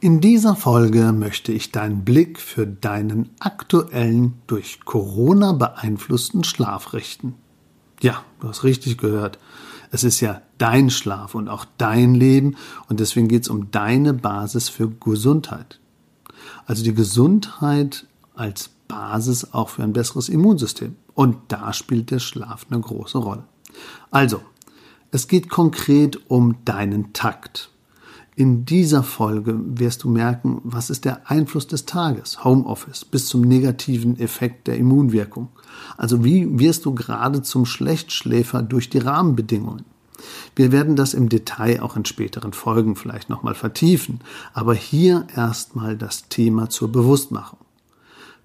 In dieser Folge möchte ich deinen Blick für deinen aktuellen durch Corona beeinflussten Schlaf richten. Ja, du hast richtig gehört. Es ist ja dein Schlaf und auch dein Leben und deswegen geht es um deine Basis für Gesundheit. Also die Gesundheit als Basis auch für ein besseres Immunsystem. Und da spielt der Schlaf eine große Rolle. Also, es geht konkret um deinen Takt. In dieser Folge wirst du merken, was ist der Einfluss des Tages, Homeoffice, bis zum negativen Effekt der Immunwirkung. Also wie wirst du gerade zum Schlechtschläfer durch die Rahmenbedingungen? Wir werden das im Detail auch in späteren Folgen vielleicht nochmal vertiefen, aber hier erstmal das Thema zur Bewusstmachung.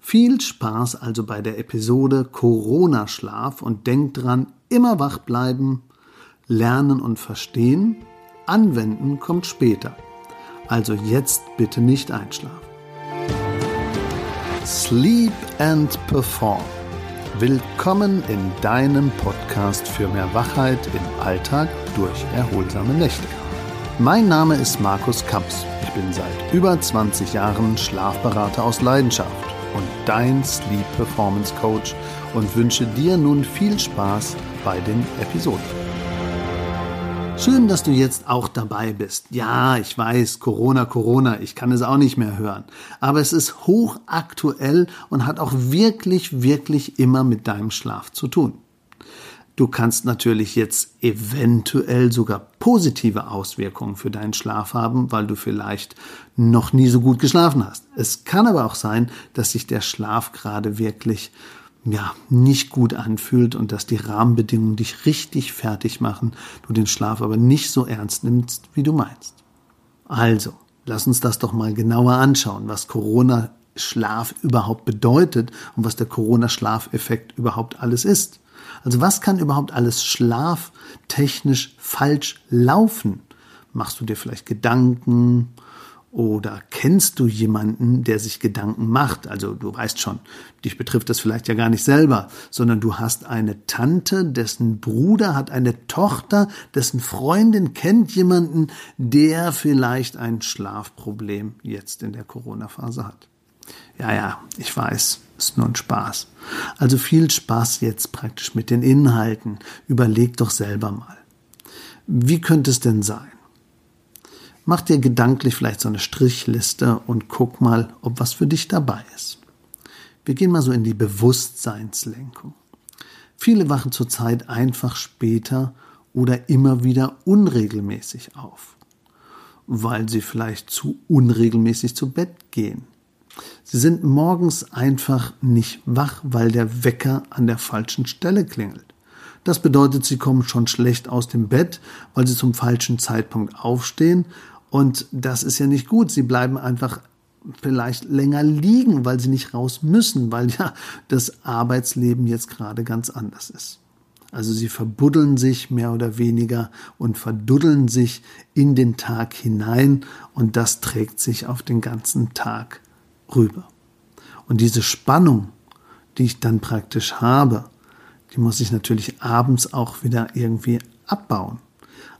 Viel Spaß also bei der Episode Corona-Schlaf und denk dran, immer wach bleiben, lernen und verstehen. Anwenden kommt später. Also jetzt bitte nicht einschlafen. Sleep and Perform. Willkommen in deinem Podcast für mehr Wachheit im Alltag durch erholsame Nächte. Mein Name ist Markus Kamps. Ich bin seit über 20 Jahren Schlafberater aus Leidenschaft und dein Sleep Performance Coach und wünsche dir nun viel Spaß bei den Episoden. Schön, dass du jetzt auch dabei bist. Ja, ich weiß, Corona, Corona, ich kann es auch nicht mehr hören. Aber es ist hochaktuell und hat auch wirklich, wirklich immer mit deinem Schlaf zu tun. Du kannst natürlich jetzt eventuell sogar positive Auswirkungen für deinen Schlaf haben, weil du vielleicht noch nie so gut geschlafen hast. Es kann aber auch sein, dass sich der Schlaf gerade wirklich ja, nicht gut anfühlt und dass die Rahmenbedingungen dich richtig fertig machen, du den Schlaf aber nicht so ernst nimmst, wie du meinst. Also, lass uns das doch mal genauer anschauen, was Corona Schlaf überhaupt bedeutet und was der Corona-Schlafeffekt überhaupt alles ist. Also was kann überhaupt alles schlaftechnisch falsch laufen? Machst du dir vielleicht Gedanken oder kennst du jemanden, der sich Gedanken macht? Also du weißt schon, dich betrifft das vielleicht ja gar nicht selber, sondern du hast eine Tante, dessen Bruder hat eine Tochter, dessen Freundin kennt jemanden, der vielleicht ein Schlafproblem jetzt in der Corona-Phase hat. Ja, ja, ich weiß, ist nur ein Spaß. Also viel Spaß jetzt praktisch mit den Inhalten. Überleg doch selber mal. Wie könnte es denn sein? Mach dir gedanklich vielleicht so eine Strichliste und guck mal, ob was für dich dabei ist. Wir gehen mal so in die Bewusstseinslenkung. Viele wachen zurzeit einfach später oder immer wieder unregelmäßig auf, weil sie vielleicht zu unregelmäßig zu Bett gehen. Sie sind morgens einfach nicht wach, weil der Wecker an der falschen Stelle klingelt. Das bedeutet, sie kommen schon schlecht aus dem Bett, weil sie zum falschen Zeitpunkt aufstehen und das ist ja nicht gut. Sie bleiben einfach vielleicht länger liegen, weil sie nicht raus müssen, weil ja das Arbeitsleben jetzt gerade ganz anders ist. Also sie verbuddeln sich mehr oder weniger und verduddeln sich in den Tag hinein und das trägt sich auf den ganzen Tag rüber. Und diese Spannung, die ich dann praktisch habe, die muss ich natürlich abends auch wieder irgendwie abbauen.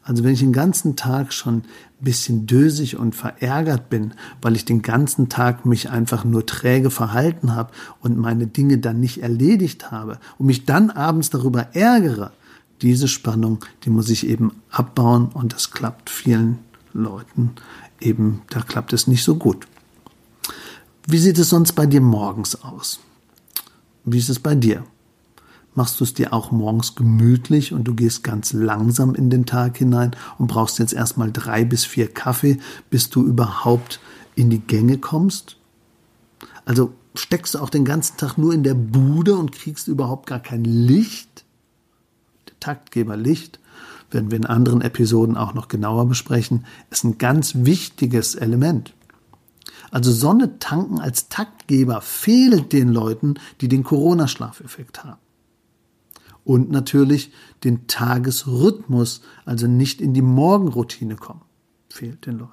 Also wenn ich den ganzen Tag schon ein bisschen dösig und verärgert bin, weil ich den ganzen Tag mich einfach nur träge verhalten habe und meine Dinge dann nicht erledigt habe und mich dann abends darüber ärgere, diese Spannung, die muss ich eben abbauen und das klappt vielen Leuten eben, da klappt es nicht so gut. Wie sieht es sonst bei dir morgens aus? Wie ist es bei dir? Machst du es dir auch morgens gemütlich und du gehst ganz langsam in den Tag hinein und brauchst jetzt erstmal drei bis vier Kaffee, bis du überhaupt in die Gänge kommst? Also steckst du auch den ganzen Tag nur in der Bude und kriegst überhaupt gar kein Licht? Der Taktgeber Licht, werden wir in anderen Episoden auch noch genauer besprechen, ist ein ganz wichtiges Element. Also Sonne tanken als Taktgeber fehlt den Leuten, die den Corona-Schlafeffekt haben und natürlich den Tagesrhythmus, also nicht in die Morgenroutine kommen, fehlt den Leuten.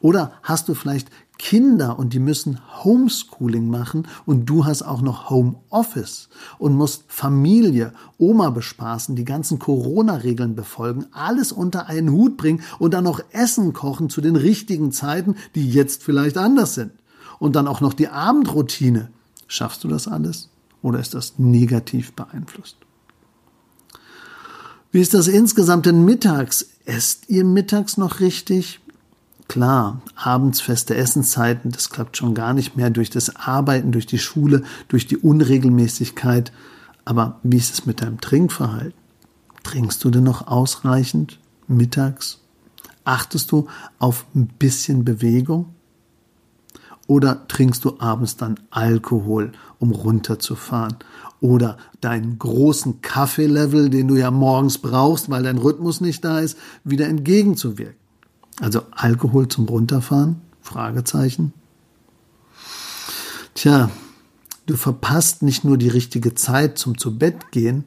Oder hast du vielleicht Kinder und die müssen Homeschooling machen und du hast auch noch Homeoffice und musst Familie, Oma bespaßen, die ganzen Corona-Regeln befolgen, alles unter einen Hut bringen und dann noch Essen kochen zu den richtigen Zeiten, die jetzt vielleicht anders sind. Und dann auch noch die Abendroutine. Schaffst du das alles oder ist das negativ beeinflusst? Wie ist das insgesamt denn mittags? Esst ihr mittags noch richtig? Klar, abends feste Essenszeiten, das klappt schon gar nicht mehr durch das Arbeiten, durch die Schule, durch die Unregelmäßigkeit. Aber wie ist es mit deinem Trinkverhalten? Trinkst du denn noch ausreichend mittags? Achtest du auf ein bisschen Bewegung? Oder trinkst du abends dann Alkohol, um runterzufahren? Oder deinen großen Kaffeelevel, den du ja morgens brauchst, weil dein Rhythmus nicht da ist, wieder entgegenzuwirken? Also Alkohol zum Runterfahren? Fragezeichen. Tja, du verpasst nicht nur die richtige Zeit zum zu Bett gehen,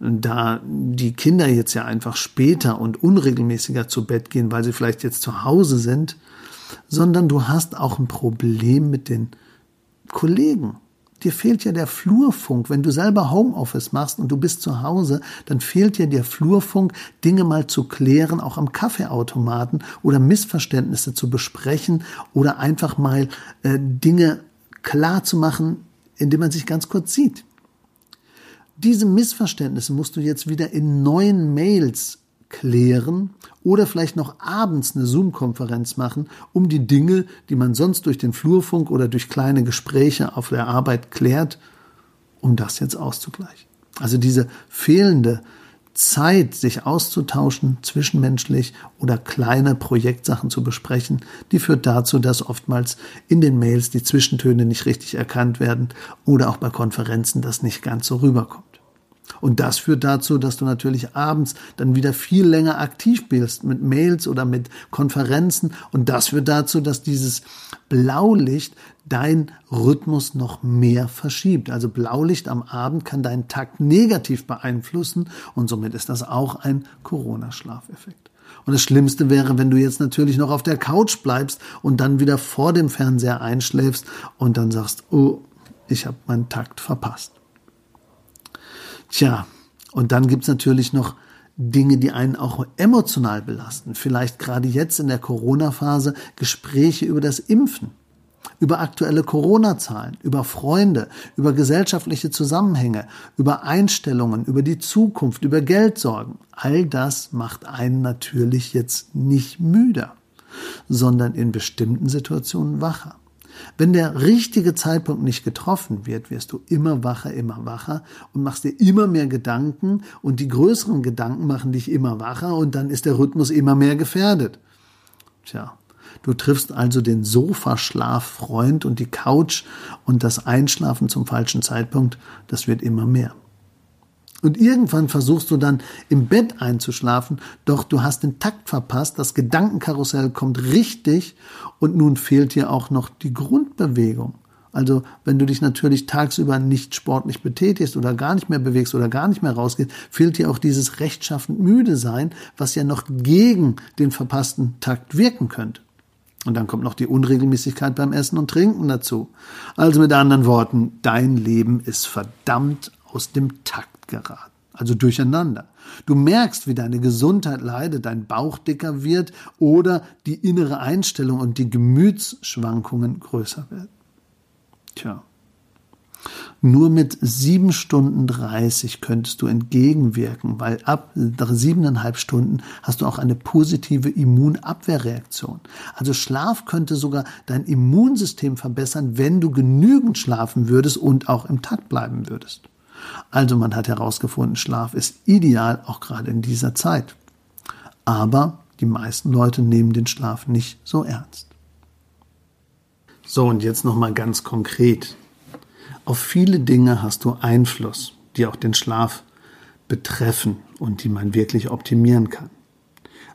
da die Kinder jetzt ja einfach später und unregelmäßiger zu Bett gehen, weil sie vielleicht jetzt zu Hause sind, sondern du hast auch ein Problem mit den Kollegen dir fehlt ja der Flurfunk. Wenn du selber Homeoffice machst und du bist zu Hause, dann fehlt dir der Flurfunk, Dinge mal zu klären, auch am Kaffeeautomaten oder Missverständnisse zu besprechen oder einfach mal äh, Dinge klar zu machen, indem man sich ganz kurz sieht. Diese Missverständnisse musst du jetzt wieder in neuen Mails klären oder vielleicht noch abends eine Zoom-Konferenz machen, um die Dinge, die man sonst durch den Flurfunk oder durch kleine Gespräche auf der Arbeit klärt, um das jetzt auszugleichen. Also diese fehlende Zeit, sich auszutauschen, zwischenmenschlich oder kleine Projektsachen zu besprechen, die führt dazu, dass oftmals in den Mails die Zwischentöne nicht richtig erkannt werden oder auch bei Konferenzen das nicht ganz so rüberkommt. Und das führt dazu, dass du natürlich abends dann wieder viel länger aktiv bist mit Mails oder mit Konferenzen. Und das führt dazu, dass dieses Blaulicht dein Rhythmus noch mehr verschiebt. Also Blaulicht am Abend kann deinen Takt negativ beeinflussen und somit ist das auch ein Corona-Schlafeffekt. Und das Schlimmste wäre, wenn du jetzt natürlich noch auf der Couch bleibst und dann wieder vor dem Fernseher einschläfst und dann sagst, oh, ich habe meinen Takt verpasst. Tja, und dann gibt's natürlich noch Dinge, die einen auch emotional belasten. Vielleicht gerade jetzt in der Corona-Phase Gespräche über das Impfen, über aktuelle Corona-Zahlen, über Freunde, über gesellschaftliche Zusammenhänge, über Einstellungen, über die Zukunft, über Geldsorgen. All das macht einen natürlich jetzt nicht müder, sondern in bestimmten Situationen wacher. Wenn der richtige Zeitpunkt nicht getroffen wird, wirst du immer wacher, immer wacher und machst dir immer mehr Gedanken und die größeren Gedanken machen dich immer wacher und dann ist der Rhythmus immer mehr gefährdet. Tja, du triffst also den Sofaschlaffreund und die Couch und das Einschlafen zum falschen Zeitpunkt, das wird immer mehr. Und irgendwann versuchst du dann im Bett einzuschlafen, doch du hast den Takt verpasst, das Gedankenkarussell kommt richtig und nun fehlt dir auch noch die Grundbewegung. Also wenn du dich natürlich tagsüber nicht sportlich betätigst oder gar nicht mehr bewegst oder gar nicht mehr rausgehst, fehlt dir auch dieses rechtschaffend müde sein, was ja noch gegen den verpassten Takt wirken könnte. Und dann kommt noch die Unregelmäßigkeit beim Essen und Trinken dazu. Also mit anderen Worten, dein Leben ist verdammt aus dem Takt geraten, also durcheinander. Du merkst, wie deine Gesundheit leidet, dein Bauch dicker wird oder die innere Einstellung und die Gemütsschwankungen größer werden. Tja. Nur mit sieben Stunden 30 könntest du entgegenwirken, weil ab siebeneinhalb Stunden hast du auch eine positive Immunabwehrreaktion. Also Schlaf könnte sogar dein Immunsystem verbessern, wenn du genügend schlafen würdest und auch im Takt bleiben würdest. Also man hat herausgefunden, Schlaf ist ideal, auch gerade in dieser Zeit. Aber die meisten Leute nehmen den Schlaf nicht so ernst. So, und jetzt nochmal ganz konkret. Auf viele Dinge hast du Einfluss, die auch den Schlaf betreffen und die man wirklich optimieren kann.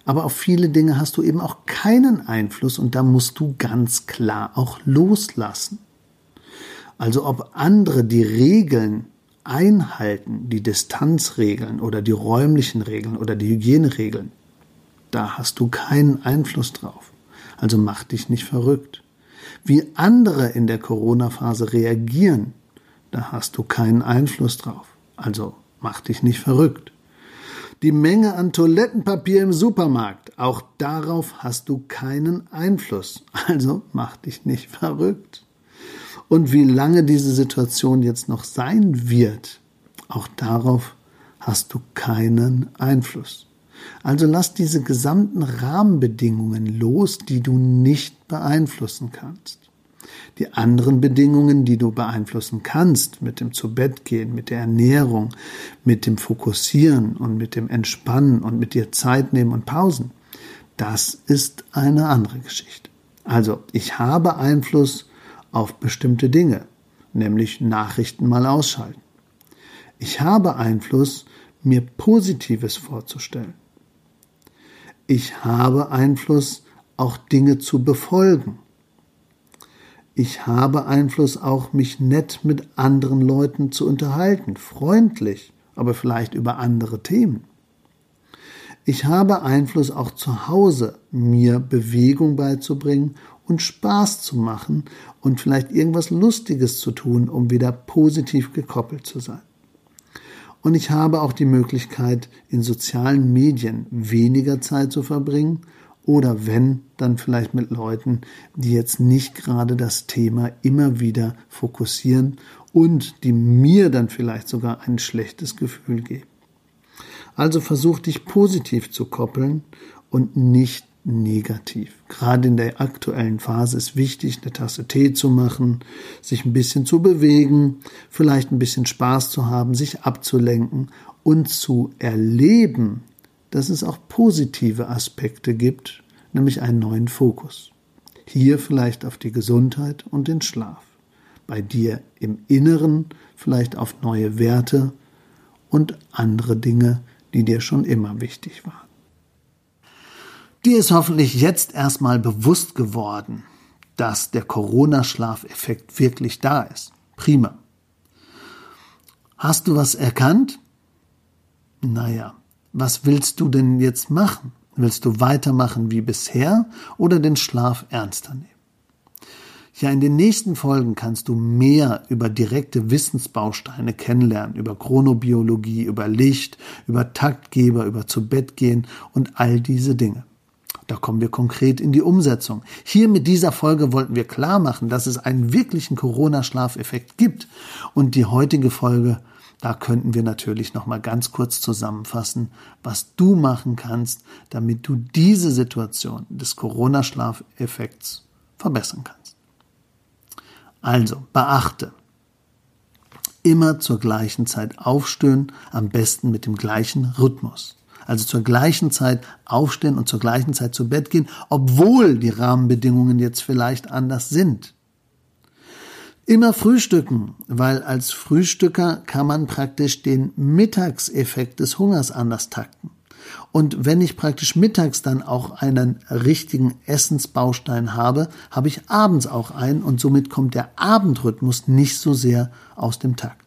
Aber auf viele Dinge hast du eben auch keinen Einfluss und da musst du ganz klar auch loslassen. Also ob andere die Regeln einhalten, die Distanzregeln oder die räumlichen Regeln oder die Hygieneregeln, da hast du keinen Einfluss drauf. also mach dich nicht verrückt. Wie andere in der Corona-Phase reagieren, da hast du keinen Einfluss drauf, also mach dich nicht verrückt. Die Menge an Toilettenpapier im Supermarkt, auch darauf hast du keinen Einfluss, also mach dich nicht verrückt. Und wie lange diese Situation jetzt noch sein wird, auch darauf hast du keinen Einfluss. Also lass diese gesamten Rahmenbedingungen los, die du nicht beeinflussen kannst. Die anderen Bedingungen, die du beeinflussen kannst, mit dem Zubettgehen, mit der Ernährung, mit dem Fokussieren und mit dem Entspannen und mit dir Zeit nehmen und Pausen, das ist eine andere Geschichte. Also, ich habe Einfluss auf bestimmte Dinge, nämlich Nachrichten mal ausschalten. Ich habe Einfluss, mir Positives vorzustellen. Ich habe Einfluss, auch Dinge zu befolgen. Ich habe Einfluss auch, mich nett mit anderen Leuten zu unterhalten, freundlich, aber vielleicht über andere Themen. Ich habe Einfluss auch zu Hause, mir Bewegung beizubringen und Spaß zu machen und vielleicht irgendwas Lustiges zu tun, um wieder positiv gekoppelt zu sein. Und ich habe auch die Möglichkeit, in sozialen Medien weniger Zeit zu verbringen oder wenn, dann vielleicht mit Leuten, die jetzt nicht gerade das Thema immer wieder fokussieren und die mir dann vielleicht sogar ein schlechtes Gefühl geben. Also versuch dich positiv zu koppeln und nicht negativ. Gerade in der aktuellen Phase ist wichtig, eine Tasse Tee zu machen, sich ein bisschen zu bewegen, vielleicht ein bisschen Spaß zu haben, sich abzulenken und zu erleben, dass es auch positive Aspekte gibt, nämlich einen neuen Fokus. Hier vielleicht auf die Gesundheit und den Schlaf. Bei dir im Inneren vielleicht auf neue Werte und andere Dinge, die dir schon immer wichtig waren. Dir ist hoffentlich jetzt erstmal bewusst geworden, dass der Corona-Schlafeffekt wirklich da ist. Prima. Hast du was erkannt? Naja, was willst du denn jetzt machen? Willst du weitermachen wie bisher oder den Schlaf ernster nehmen? Ja, in den nächsten Folgen kannst du mehr über direkte Wissensbausteine kennenlernen, über Chronobiologie, über Licht, über Taktgeber, über zu Bett gehen und all diese Dinge. Da kommen wir konkret in die Umsetzung. Hier mit dieser Folge wollten wir klar machen, dass es einen wirklichen Corona-Schlafeffekt gibt. Und die heutige Folge, da könnten wir natürlich noch mal ganz kurz zusammenfassen, was du machen kannst, damit du diese Situation des Corona-Schlafeffekts verbessern kannst. Also, beachte, immer zur gleichen Zeit aufstehen, am besten mit dem gleichen Rhythmus also zur gleichen Zeit aufstehen und zur gleichen Zeit zu Bett gehen, obwohl die Rahmenbedingungen jetzt vielleicht anders sind. Immer frühstücken, weil als Frühstücker kann man praktisch den Mittagseffekt des Hungers anders takten. Und wenn ich praktisch mittags dann auch einen richtigen Essensbaustein habe, habe ich abends auch einen und somit kommt der Abendrhythmus nicht so sehr aus dem Takt.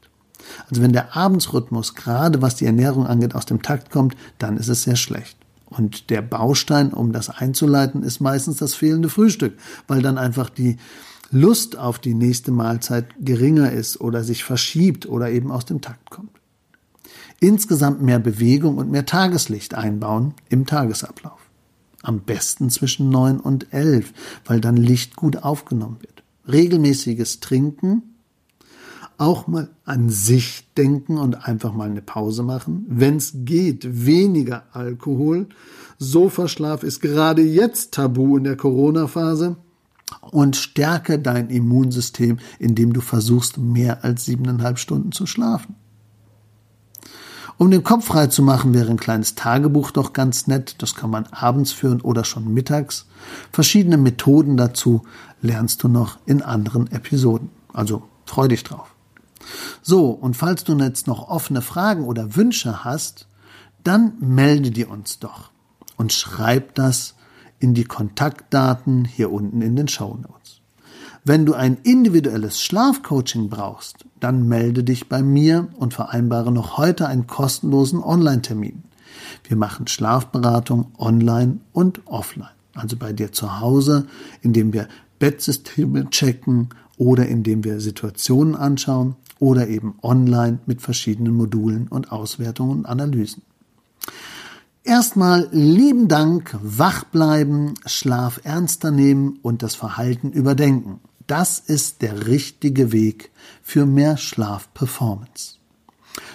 Also wenn der Abendsrhythmus, gerade was die Ernährung angeht, aus dem Takt kommt, dann ist es sehr schlecht. Und der Baustein, um das einzuleiten, ist meistens das fehlende Frühstück, weil dann einfach die Lust auf die nächste Mahlzeit geringer ist oder sich verschiebt oder eben aus dem Takt kommt. Insgesamt mehr Bewegung und mehr Tageslicht einbauen im Tagesablauf. Am besten zwischen neun und elf, weil dann Licht gut aufgenommen wird. Regelmäßiges Trinken auch mal an sich denken und einfach mal eine Pause machen. Wenn es geht, weniger Alkohol. Sofaschlaf ist gerade jetzt tabu in der Corona-Phase. Und stärke dein Immunsystem, indem du versuchst, mehr als siebeneinhalb Stunden zu schlafen. Um den Kopf frei zu machen, wäre ein kleines Tagebuch doch ganz nett. Das kann man abends führen oder schon mittags. Verschiedene Methoden dazu lernst du noch in anderen Episoden. Also freu dich drauf. So, und falls du jetzt noch offene Fragen oder Wünsche hast, dann melde dir uns doch und schreib das in die Kontaktdaten hier unten in den Show Notes. Wenn du ein individuelles Schlafcoaching brauchst, dann melde dich bei mir und vereinbare noch heute einen kostenlosen Online-Termin. Wir machen Schlafberatung online und offline. also bei dir zu Hause, indem wir Bettsysteme checken oder indem wir Situationen anschauen oder eben online mit verschiedenen Modulen und Auswertungen und Analysen. Erstmal lieben Dank, wach bleiben, Schlaf ernster nehmen und das Verhalten überdenken. Das ist der richtige Weg für mehr Schlafperformance.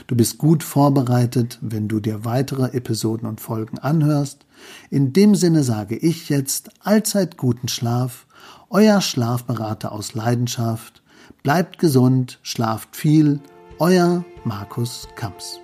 Du bist gut vorbereitet, wenn du dir weitere Episoden und Folgen anhörst. In dem Sinne sage ich jetzt allzeit guten Schlaf, euer Schlafberater aus Leidenschaft. Bleibt gesund, schlaft viel, euer Markus Kamps.